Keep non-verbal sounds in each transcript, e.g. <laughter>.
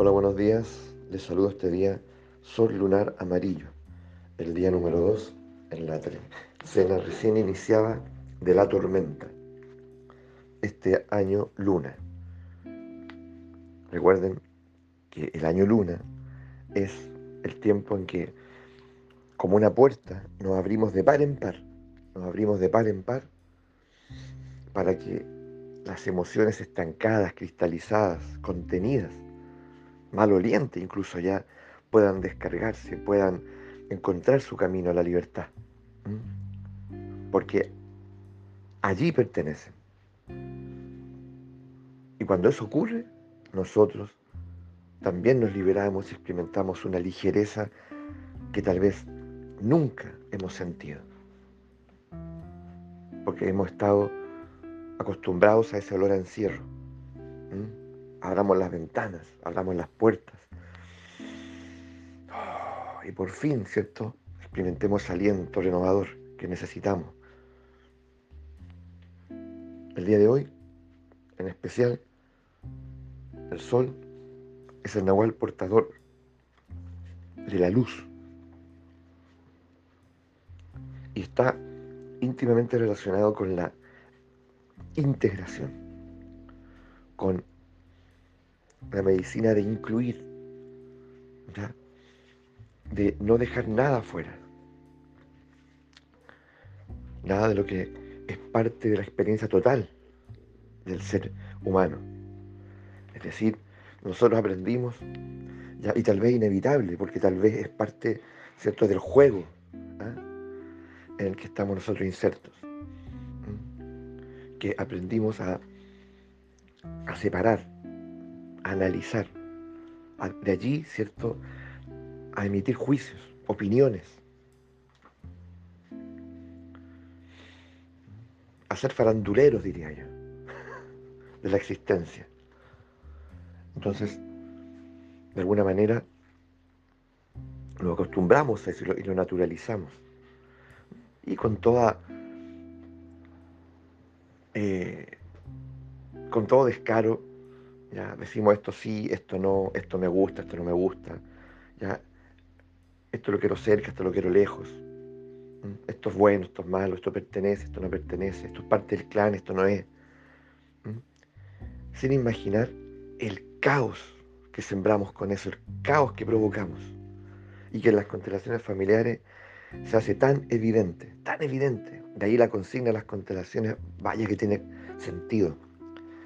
Hola, buenos días. Les saludo este día Sol Lunar Amarillo, el día número 2 en la cena recién iniciada de la tormenta. Este año luna. Recuerden que el año luna es el tiempo en que, como una puerta, nos abrimos de par en par. Nos abrimos de par en par para que las emociones estancadas, cristalizadas, contenidas, malolientes incluso ya, puedan descargarse, puedan encontrar su camino a la libertad. Porque allí pertenecen. Y cuando eso ocurre, nosotros también nos liberamos y experimentamos una ligereza que tal vez nunca hemos sentido. Porque hemos estado acostumbrados a ese olor a encierro. Abramos las ventanas, abramos las puertas. Oh, y por fin, ¿cierto? Experimentemos aliento renovador que necesitamos. El día de hoy, en especial, el sol es el nahual portador de la luz. Y está íntimamente relacionado con la integración, con la medicina de incluir, de no dejar nada fuera, nada de lo que es parte de la experiencia total del ser humano. Es decir, nosotros aprendimos, y tal vez inevitable, porque tal vez es parte ¿cierto? del juego ¿ah? en el que estamos nosotros insertos que aprendimos a, a separar, analizar, de allí, ¿cierto?, a emitir juicios, opiniones, a ser faranduleros, diría yo, <laughs> de la existencia. Entonces, de alguna manera, nos acostumbramos a eso y lo naturalizamos. Y con toda eh, con todo descaro, ya decimos esto sí, esto no, esto me gusta, esto no me gusta, ya esto lo quiero cerca, esto lo quiero lejos, esto es bueno, esto es malo, esto pertenece, esto no pertenece, esto es parte del clan, esto no es. Sin imaginar el caos que sembramos con eso, el caos que provocamos y que en las constelaciones familiares se hace tan evidente, tan evidente. De ahí la consigna de las constelaciones, vaya que tiene sentido.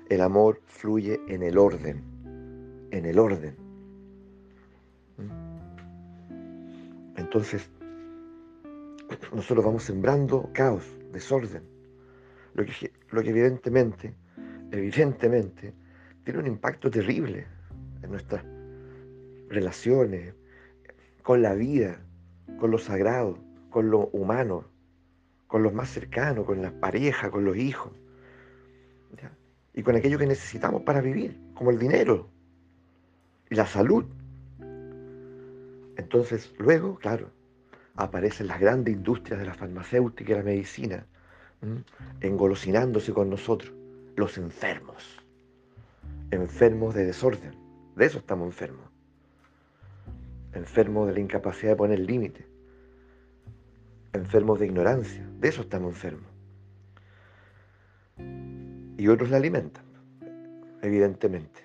El amor fluye en el orden, en el orden. ¿Mm? Entonces, nosotros vamos sembrando caos, desorden, lo que, lo que evidentemente, evidentemente, tiene un impacto terrible en nuestras relaciones, con la vida, con lo sagrado, con lo humano, con los más cercanos, con las parejas, con los hijos, y con aquello que necesitamos para vivir, como el dinero y la salud. Entonces, luego, claro, aparecen las grandes industrias de la farmacéutica y la medicina, engolosinándose con nosotros, los enfermos, enfermos de desorden, de eso estamos enfermos, enfermos de la incapacidad de poner límites, enfermos de ignorancia, de eso estamos enfermos. Y otros la alimentan, evidentemente.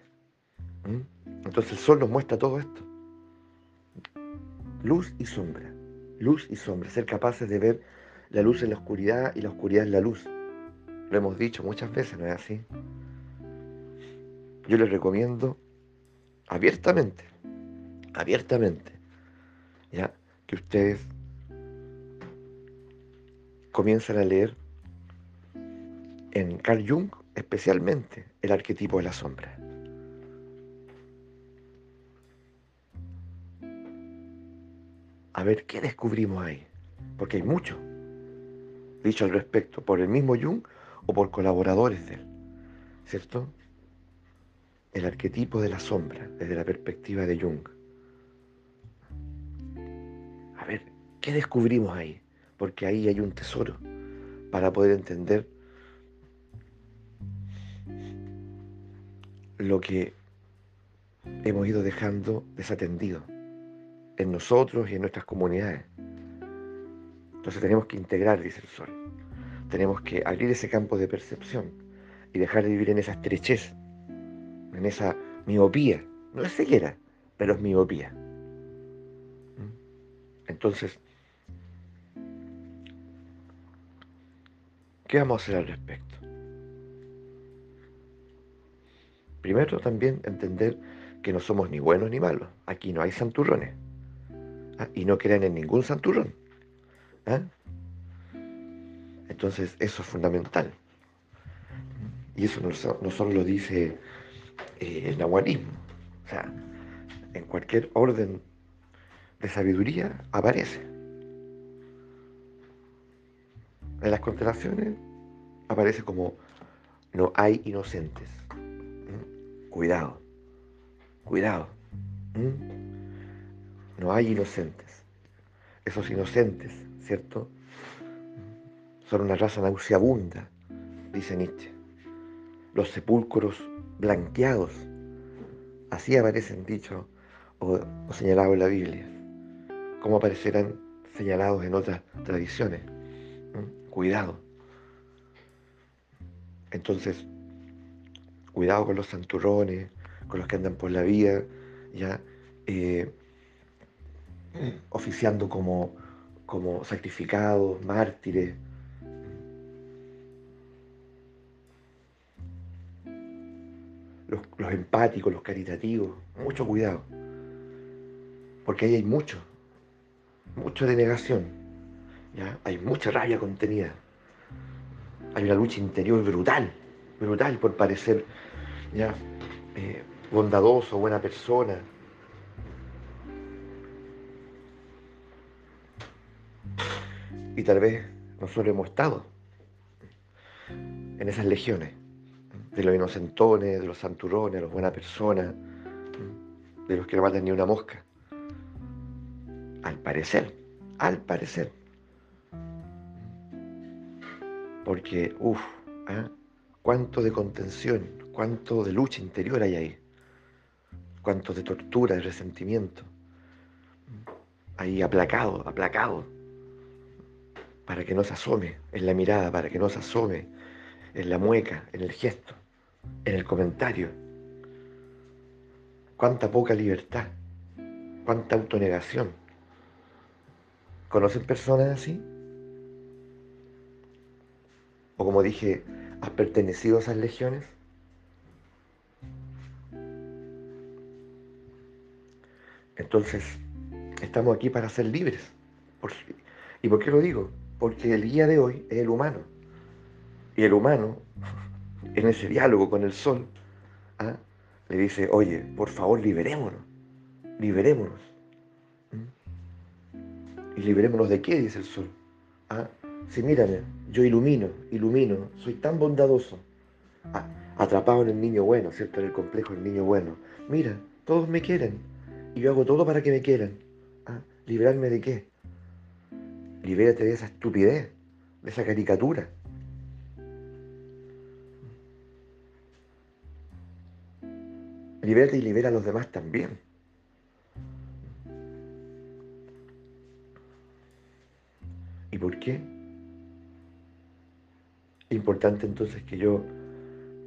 ¿Mm? Entonces el sol nos muestra todo esto. Luz y sombra, luz y sombra, ser capaces de ver la luz en la oscuridad y la oscuridad en la luz. Lo hemos dicho muchas veces, ¿no es así? Yo les recomiendo abiertamente, abiertamente, ya que ustedes comienzan a leer en Carl Jung especialmente el arquetipo de la sombra. A ver qué descubrimos ahí, porque hay mucho dicho al respecto por el mismo Jung o por colaboradores de él, ¿cierto? El arquetipo de la sombra desde la perspectiva de Jung. A ver, ¿qué descubrimos ahí? porque ahí hay un tesoro para poder entender lo que hemos ido dejando desatendido en nosotros y en nuestras comunidades. Entonces tenemos que integrar, dice el sol. Tenemos que abrir ese campo de percepción y dejar de vivir en esa estrechez, en esa miopía. No es ceguera, pero es miopía. ¿Mm? Entonces, ¿qué vamos a hacer al respecto? Primero también entender que no somos ni buenos ni malos. Aquí no hay santurrones. ¿ah? Y no creen en ningún santurrón. ¿ah? Entonces eso es fundamental. Y eso no, solo lo dice eh, el nahualismo. O sea, en cualquier orden de sabiduría aparece. En las constelaciones aparece como no hay inocentes. Cuidado, cuidado. ¿Mm? No hay inocentes. Esos inocentes, ¿cierto? Son una raza nauseabunda, dice Nietzsche. Los sepulcros blanqueados, así aparecen dichos o, señalados en la Biblia, como aparecerán señalados en otras tradiciones. ¿Mm? Cuidado. Entonces, cuidado con los santurrones, con los que andan por la vida, ya eh, oficiando como, como sacrificados, mártires, los, empáticos, los caritativos, mucho cuidado, porque ahí hay mucho, mucho de negación, ¿ya? hay mucha rabia contenida, hay una lucha interior brutal, brutal por parecer ¿ya? Eh, bondadoso, buena persona. Y tal vez nosotros hemos estado en esas legiones de los inocentones, de los santurrones, de los buenas personas, de los que no matan ni una mosca. Al parecer, al parecer. Porque, uff, ¿ah? Cuánto de contención, cuánto de lucha interior hay ahí, cuánto de tortura, de resentimiento. Ahí aplacado, aplacado, para que no se asome en la mirada, para que no se asome en la mueca, en el gesto en el comentario. Cuánta poca libertad, cuánta autonegación. ¿Conocen personas así? O como dije, ¿has pertenecido a esas legiones? Entonces, estamos aquí para ser libres. ¿Y por qué lo digo? Porque el guía de hoy es el humano. Y el humano en ese diálogo con el sol, ¿ah? le dice, oye, por favor, liberémonos, liberémonos. ¿Mm? ¿Y liberémonos de qué? dice el sol. ¿Ah? Sí, mírame, yo ilumino, ilumino, soy tan bondadoso. Ah, atrapado en el niño bueno, ¿cierto? En el complejo del niño bueno. Mira, todos me quieren y yo hago todo para que me quieran. ¿Ah? ¿Liberarme de qué? Libérate de esa estupidez, de esa caricatura. Libérate y libera a los demás también. ¿Y por qué? Importante entonces que yo,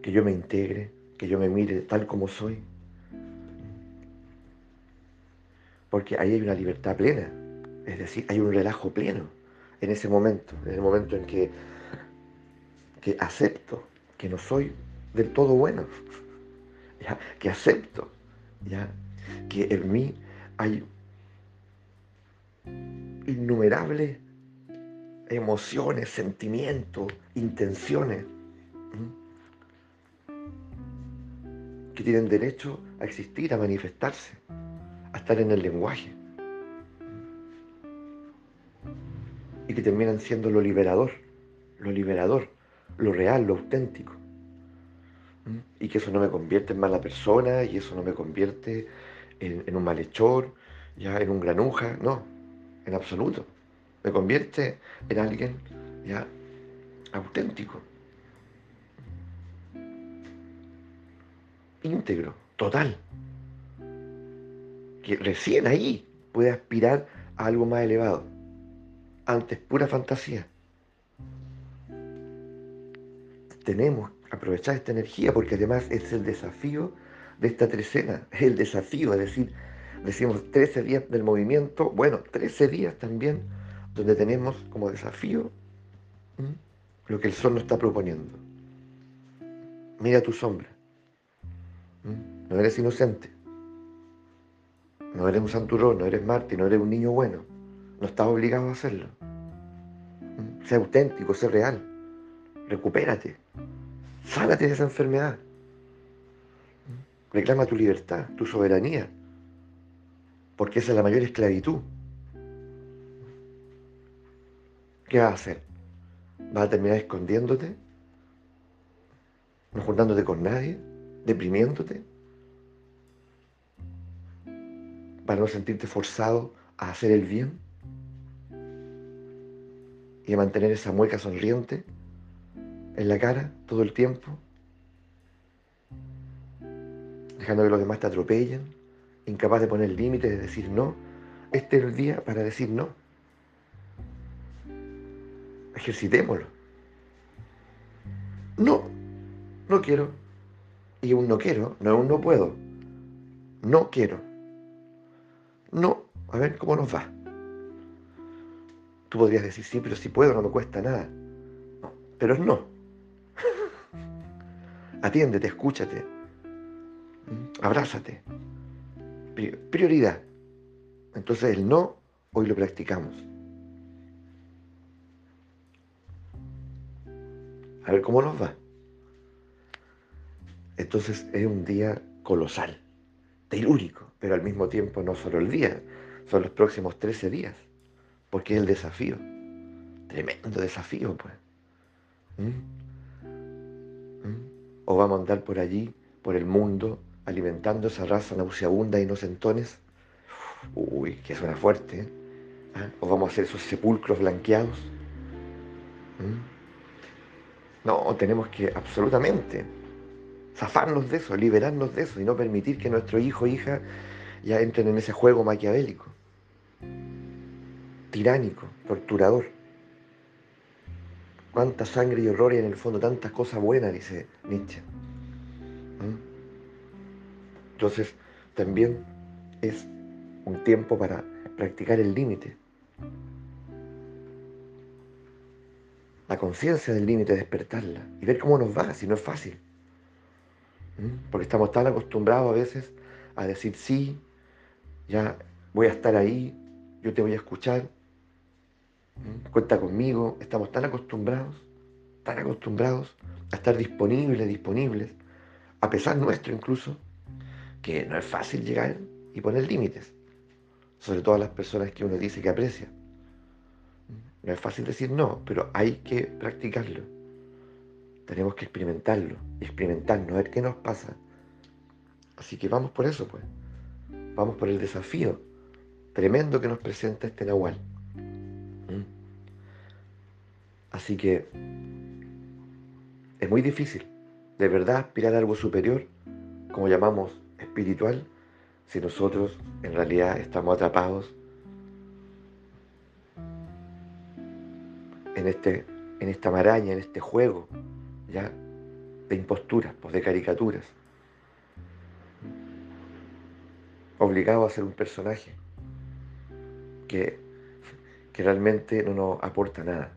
que yo me integre, que yo me mire tal como soy. Porque ahí hay una libertad plena, es decir, hay un relajo pleno en ese momento, en el momento en que, que acepto que no soy del todo bueno <laughs> que acepto, ¿ya? que en mí hay innumerables emociones, sentimientos, intenciones que tienen derecho a existir, a manifestarse, a estar en el lenguaje. Y que terminan siendo lo liberador, lo liberador, lo real, lo auténtico y que eso no me convierte en mala persona y eso no me convierte en, un malhechor, ya en un granuja, no, en absoluto. Me convierte en alguien ya auténtico, íntegro, total. que recién ahí puede aspirar a algo más elevado. Antes pura fantasía. Tenemos que aprovechar esta energía porque además es el desafío de esta trecena, es el desafío, es decir, decimos 13 días del movimiento, bueno, 13 días también donde tenemos como desafío lo que el sol nos está proponiendo. Mira tu sombra. No eres inocente. No eres un santurrón, no eres Marte, no eres un niño bueno. No estás obligado a hacerlo. Sé auténtico, sé real. Recupérate. Sánate de esa enfermedad. Reclama tu libertad, tu soberanía. Porque esa es la mayor esclavitud. ¿Qué vas a hacer? ¿Vas a terminar escondiéndote? ¿No juntándote con nadie? ¿Deprimiéndote? ¿Para no sentirte forzado a hacer el bien? ¿Y a mantener esa mueca sonriente en la cara todo el tiempo? Dejando que los demás te atropellen, incapaz de poner límites, de decir no. Este es el día para decir no. Ejercitémoslo. No, no quiero. Y un no quiero, no es un no puedo. No quiero. No, a ver cómo nos va. Tú podrías decir, sí, pero si puedo, no me cuesta nada. Pero es no. <laughs> Atiéndete, escúchate. Abrázate. Prioridad. Entonces el no, hoy lo practicamos. A ver cómo nos va. Entonces es un día colosal, telúrico, pero al mismo tiempo no solo el día, son los próximos 13 días, porque es el desafío. Tremendo desafío, pues. ¿Mm? ¿Mm? O vamos a andar por allí, por el mundo, alimentando esa raza nauseabunda e inocentones. Uy, que suena fuerte. ¿eh? ¿Ah? O vamos a hacer esos sepulcros blanqueados. ¿Mm? No, tenemos que absolutamente zafarnos de eso, liberarnos de eso y no permitir que nuestro hijo o hija ya entren en ese juego maquiavélico, tiránico, torturador. Cuánta sangre y horror y en el fondo tantas cosas buenas, dice Nietzsche. ¿Mm? Entonces, también es un tiempo para practicar el límite. La conciencia del límite, despertarla y ver cómo nos va, si no es fácil. ¿Mm? Porque estamos tan acostumbrados a veces a decir sí, ya voy a estar ahí, yo te voy a escuchar, ¿Mm? cuenta conmigo. Estamos tan acostumbrados, tan acostumbrados a estar disponibles, disponibles, a pesar nuestro incluso, que no es fácil llegar y poner límites, sobre todo a las personas que uno dice que aprecia. No es fácil decir no, pero hay que practicarlo. Tenemos que experimentarlo, experimentarnos, a ver qué nos pasa. Así que vamos por eso, pues. Vamos por el desafío tremendo que nos presenta este Nahual. ¿Mm? Así que es muy difícil, de verdad, aspirar a algo superior, como llamamos espiritual, si nosotros en realidad estamos atrapados en, este, en esta maraña, en este juego ¿ya? de imposturas, pues de caricaturas. Obligado a ser un personaje que, que realmente no nos aporta nada.